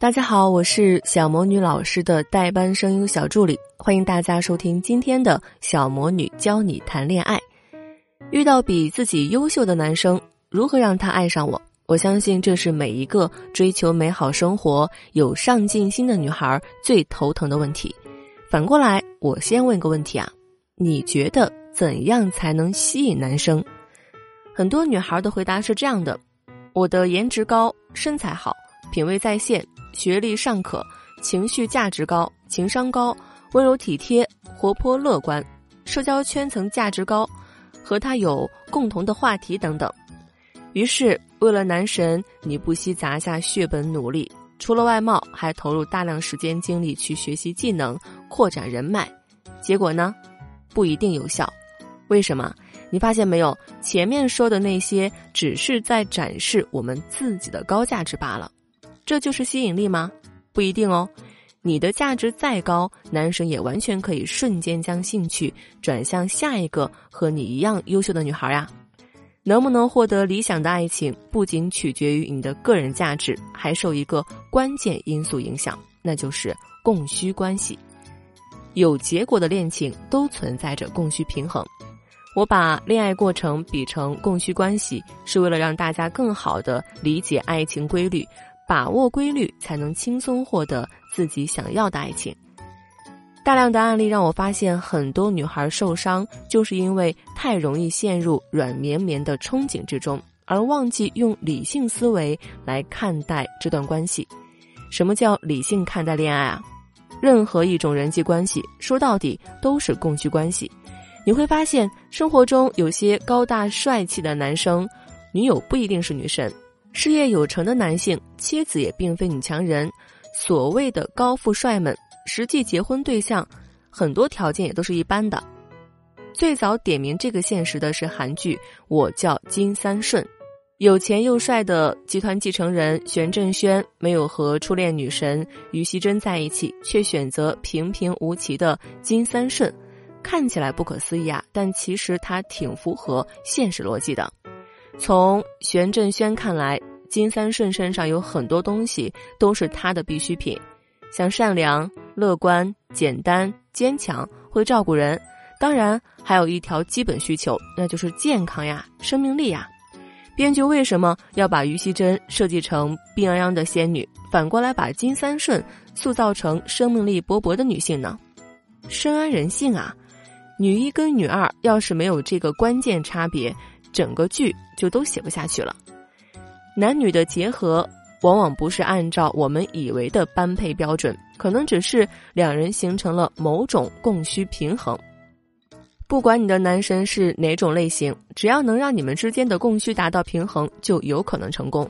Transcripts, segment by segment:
大家好，我是小魔女老师的代班声优小助理，欢迎大家收听今天的小魔女教你谈恋爱。遇到比自己优秀的男生，如何让他爱上我？我相信这是每一个追求美好生活、有上进心的女孩最头疼的问题。反过来，我先问个问题啊，你觉得怎样才能吸引男生？很多女孩的回答是这样的：我的颜值高，身材好，品味在线。学历尚可，情绪价值高，情商高，温柔体贴，活泼乐观，社交圈层价值高，和他有共同的话题等等。于是，为了男神，你不惜砸下血本努力，除了外貌，还投入大量时间精力去学习技能，扩展人脉。结果呢，不一定有效。为什么？你发现没有？前面说的那些，只是在展示我们自己的高价值罢了。这就是吸引力吗？不一定哦。你的价值再高，男生也完全可以瞬间将兴趣转向下一个和你一样优秀的女孩呀。能不能获得理想的爱情，不仅取决于你的个人价值，还受一个关键因素影响，那就是供需关系。有结果的恋情都存在着供需平衡。我把恋爱过程比成供需关系，是为了让大家更好的理解爱情规律。把握规律，才能轻松获得自己想要的爱情。大量的案例让我发现，很多女孩受伤，就是因为太容易陷入软绵绵的憧憬之中，而忘记用理性思维来看待这段关系。什么叫理性看待恋爱啊？任何一种人际关系，说到底都是供需关系。你会发现，生活中有些高大帅气的男生，女友不一定是女神。事业有成的男性，妻子也并非女强人。所谓的高富帅们，实际结婚对象，很多条件也都是一般的。最早点名这个现实的是韩剧《我叫金三顺》，有钱又帅的集团继承人玄振轩，没有和初恋女神于熙珍在一起，却选择平平无奇的金三顺，看起来不可思议啊，但其实他挺符合现实逻辑的。从玄振轩看来，金三顺身上有很多东西都是他的必需品，像善良、乐观、简单、坚强、会照顾人，当然还有一条基本需求，那就是健康呀、生命力呀。编剧为什么要把于熙珍设计成病殃殃的仙女，反过来把金三顺塑造成生命力勃勃的女性呢？深谙人性啊，女一跟女二要是没有这个关键差别。整个剧就都写不下去了。男女的结合往往不是按照我们以为的般配标准，可能只是两人形成了某种供需平衡。不管你的男神是哪种类型，只要能让你们之间的供需达到平衡，就有可能成功。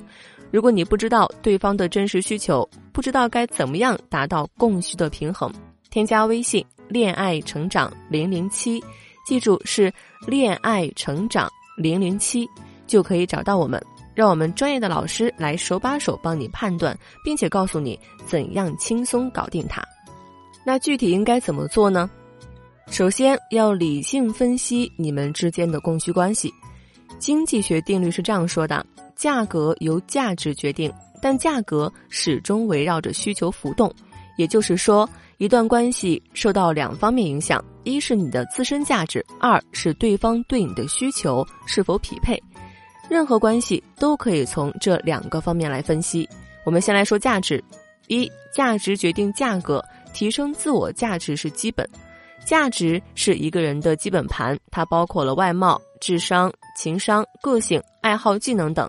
如果你不知道对方的真实需求，不知道该怎么样达到供需的平衡，添加微信“恋爱成长零零七”，记住是“恋爱成长”。零零七就可以找到我们，让我们专业的老师来手把手帮你判断，并且告诉你怎样轻松搞定它。那具体应该怎么做呢？首先要理性分析你们之间的供需关系。经济学定律是这样说的：价格由价值决定，但价格始终围绕着需求浮动。也就是说，一段关系受到两方面影响：一是你的自身价值，二是对方对你的需求是否匹配。任何关系都可以从这两个方面来分析。我们先来说价值：一，价值决定价格，提升自我价值是基本。价值是一个人的基本盘，它包括了外貌、智商、情商、个性、爱好、技能等。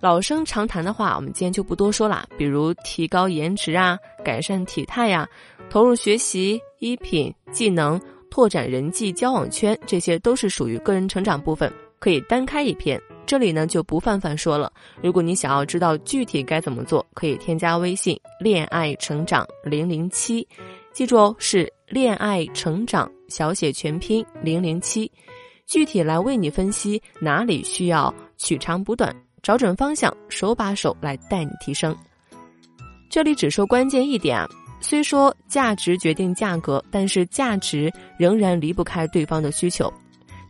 老生常谈的话，我们今天就不多说了。比如提高颜值啊，改善体态呀，投入学习、衣品、技能，拓展人际交往圈，这些都是属于个人成长部分，可以单开一篇。这里呢就不泛泛说了。如果你想要知道具体该怎么做，可以添加微信“恋爱成长零零七”，记住哦，是“恋爱成长”小写全拼零零七，具体来为你分析哪里需要取长补短。找准方向，手把手来带你提升。这里只说关键一点啊，虽说价值决定价格，但是价值仍然离不开对方的需求。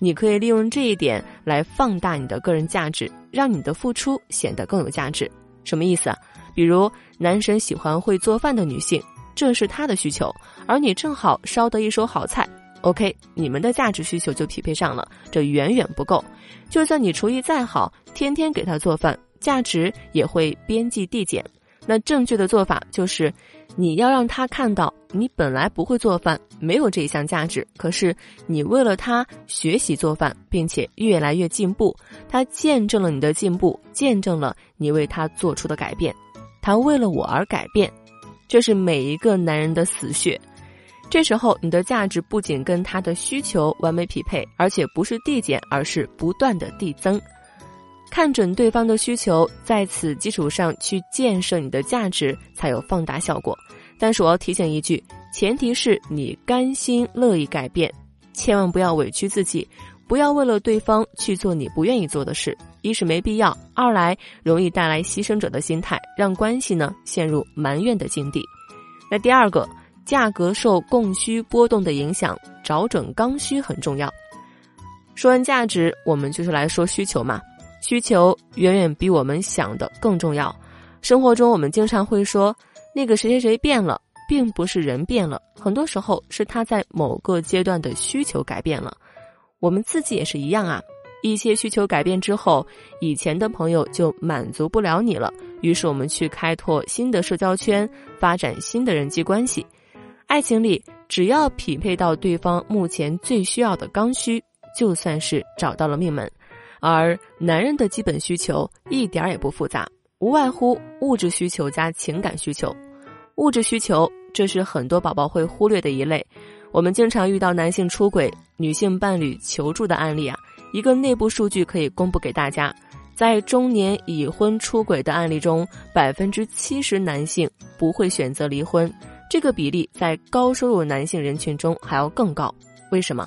你可以利用这一点来放大你的个人价值，让你的付出显得更有价值。什么意思啊？比如男神喜欢会做饭的女性，这是他的需求，而你正好烧得一手好菜，OK，你们的价值需求就匹配上了。这远远不够，就算你厨艺再好，天天给他做饭，价值也会边际递减。那正确的做法就是，你要让他看到你本来不会做饭，没有这一项价值。可是你为了他学习做饭，并且越来越进步，他见证了你的进步，见证了你为他做出的改变。他为了我而改变，这是每一个男人的死穴。这时候你的价值不仅跟他的需求完美匹配，而且不是递减，而是不断的递增。看准对方的需求，在此基础上去建设你的价值，才有放大效果。但是我要提醒一句，前提是你甘心乐意改变，千万不要委屈自己，不要为了对方去做你不愿意做的事。一是没必要，二来容易带来牺牲者的心态，让关系呢陷入埋怨的境地。那第二个，价格受供需波动的影响，找准刚需很重要。说完价值，我们就是来说需求嘛。需求远远比我们想的更重要。生活中，我们经常会说那个谁谁谁变了，并不是人变了，很多时候是他在某个阶段的需求改变了。我们自己也是一样啊，一些需求改变之后，以前的朋友就满足不了你了，于是我们去开拓新的社交圈，发展新的人际关系。爱情里，只要匹配到对方目前最需要的刚需，就算是找到了命门。而男人的基本需求一点儿也不复杂，无外乎物质需求加情感需求。物质需求这是很多宝宝会忽略的一类。我们经常遇到男性出轨、女性伴侣求助的案例啊。一个内部数据可以公布给大家：在中年已婚出轨的案例中，百分之七十男性不会选择离婚，这个比例在高收入男性人群中还要更高。为什么？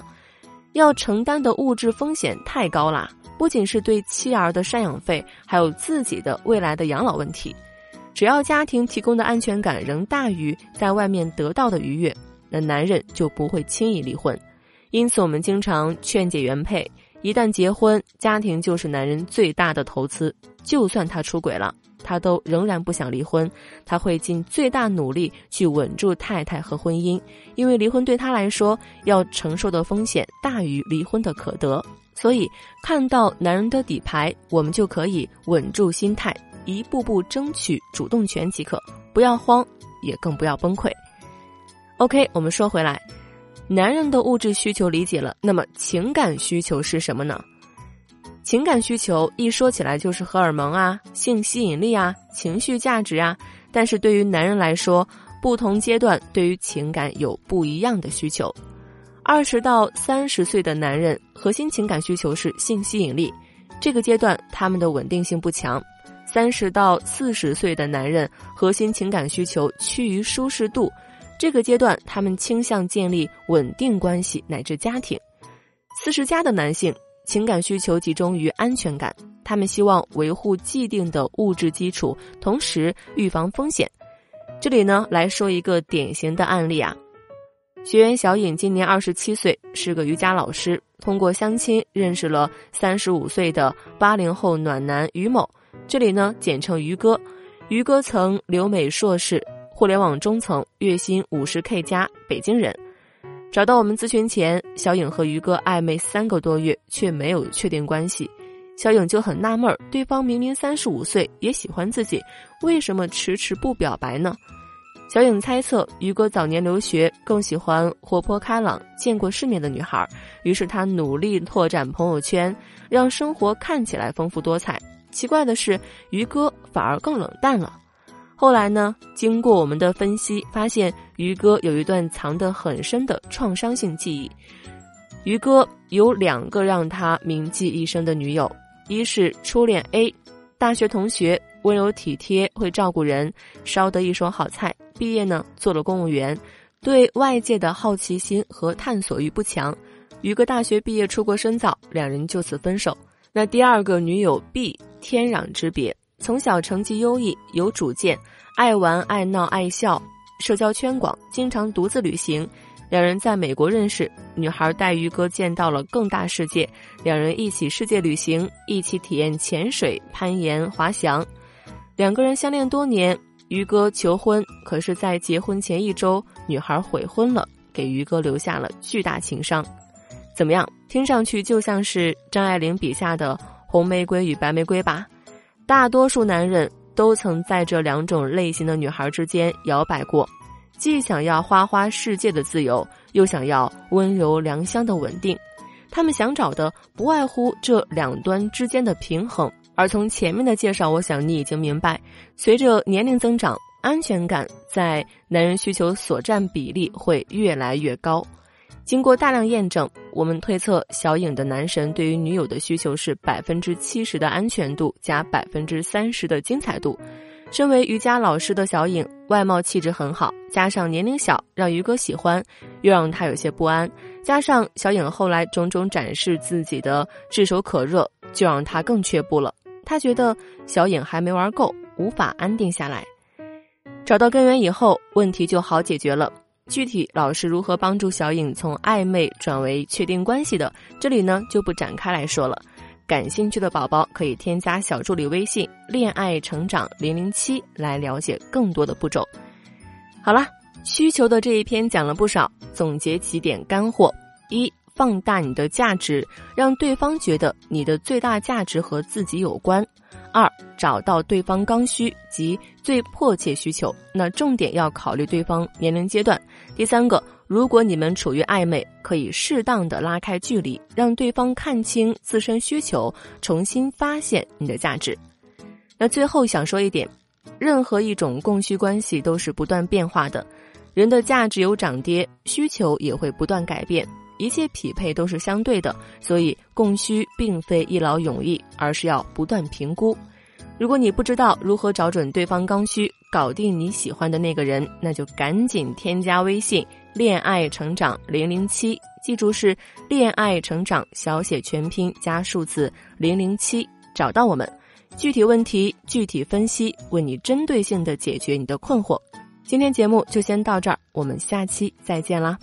要承担的物质风险太高啦。不仅是对妻儿的赡养费，还有自己的未来的养老问题。只要家庭提供的安全感仍大于在外面得到的愉悦，那男人就不会轻易离婚。因此，我们经常劝解原配：一旦结婚，家庭就是男人最大的投资。就算他出轨了，他都仍然不想离婚，他会尽最大努力去稳住太太和婚姻，因为离婚对他来说要承受的风险大于离婚的可得。所以，看到男人的底牌，我们就可以稳住心态，一步步争取主动权即可，不要慌，也更不要崩溃。OK，我们说回来，男人的物质需求理解了，那么情感需求是什么呢？情感需求一说起来就是荷尔蒙啊、性吸引力啊、情绪价值啊，但是对于男人来说，不同阶段对于情感有不一样的需求。二十到三十岁的男人核心情感需求是性吸引力，这个阶段他们的稳定性不强。三十到四十岁的男人核心情感需求趋于舒适度，这个阶段他们倾向建立稳定关系乃至家庭。四十加的男性情感需求集中于安全感，他们希望维护既定的物质基础，同时预防风险。这里呢来说一个典型的案例啊。学员小颖今年二十七岁，是个瑜伽老师。通过相亲认识了三十五岁的八零后暖男于某，这里呢简称于哥。于哥曾留美硕士，互联网中层，月薪五十 K 加，北京人。找到我们咨询前，小颖和于哥暧昧三个多月，却没有确定关系。小颖就很纳闷儿，对方明明三十五岁，也喜欢自己，为什么迟迟不表白呢？小颖猜测，于哥早年留学，更喜欢活泼开朗、见过世面的女孩，于是他努力拓展朋友圈，让生活看起来丰富多彩。奇怪的是，于哥反而更冷淡了。后来呢？经过我们的分析，发现于哥有一段藏得很深的创伤性记忆。于哥有两个让他铭记一生的女友，一是初恋 A，大学同学，温柔体贴，会照顾人，烧得一手好菜。毕业呢，做了公务员，对外界的好奇心和探索欲不强。于哥大学毕业出国深造，两人就此分手。那第二个女友 B，天壤之别。从小成绩优异，有主见，爱玩爱闹爱笑，社交圈广，经常独自旅行。两人在美国认识，女孩带于哥见到了更大世界，两人一起世界旅行，一起体验潜水、攀岩、滑翔。两个人相恋多年，于哥求婚，可是，在结婚前一周，女孩悔婚了，给于哥留下了巨大情伤。怎么样？听上去就像是张爱玲笔下的红玫瑰与白玫瑰吧？大多数男人都曾在这两种类型的女孩之间摇摆过，既想要花花世界的自由，又想要温柔良乡的稳定。他们想找的不外乎这两端之间的平衡。而从前面的介绍，我想你已经明白，随着年龄增长，安全感在男人需求所占比例会越来越高。经过大量验证，我们推测小影的男神对于女友的需求是百分之七十的安全度加百分之三十的精彩度。身为瑜伽老师的小影，外貌气质很好，加上年龄小，让于哥喜欢，又让他有些不安。加上小影后来种种展示自己的炙手可热，就让他更却步了。他觉得小影还没玩够，无法安定下来。找到根源以后，问题就好解决了。具体老师如何帮助小影从暧昧转为确定关系的，这里呢就不展开来说了。感兴趣的宝宝可以添加小助理微信“恋爱成长零零七”来了解更多的步骤。好了，需求的这一篇讲了不少，总结几点干货：一、放大你的价值，让对方觉得你的最大价值和自己有关。二，找到对方刚需及最迫切需求，那重点要考虑对方年龄阶段。第三个，如果你们处于暧昧，可以适当的拉开距离，让对方看清自身需求，重新发现你的价值。那最后想说一点，任何一种供需关系都是不断变化的，人的价值有涨跌，需求也会不断改变。一切匹配都是相对的，所以供需并非一劳永逸，而是要不断评估。如果你不知道如何找准对方刚需，搞定你喜欢的那个人，那就赶紧添加微信“恋爱成长零零七”，记住是“恋爱成长”小写全拼加数字零零七，找到我们，具体问题具体分析，为你针对性的解决你的困惑。今天节目就先到这儿，我们下期再见啦。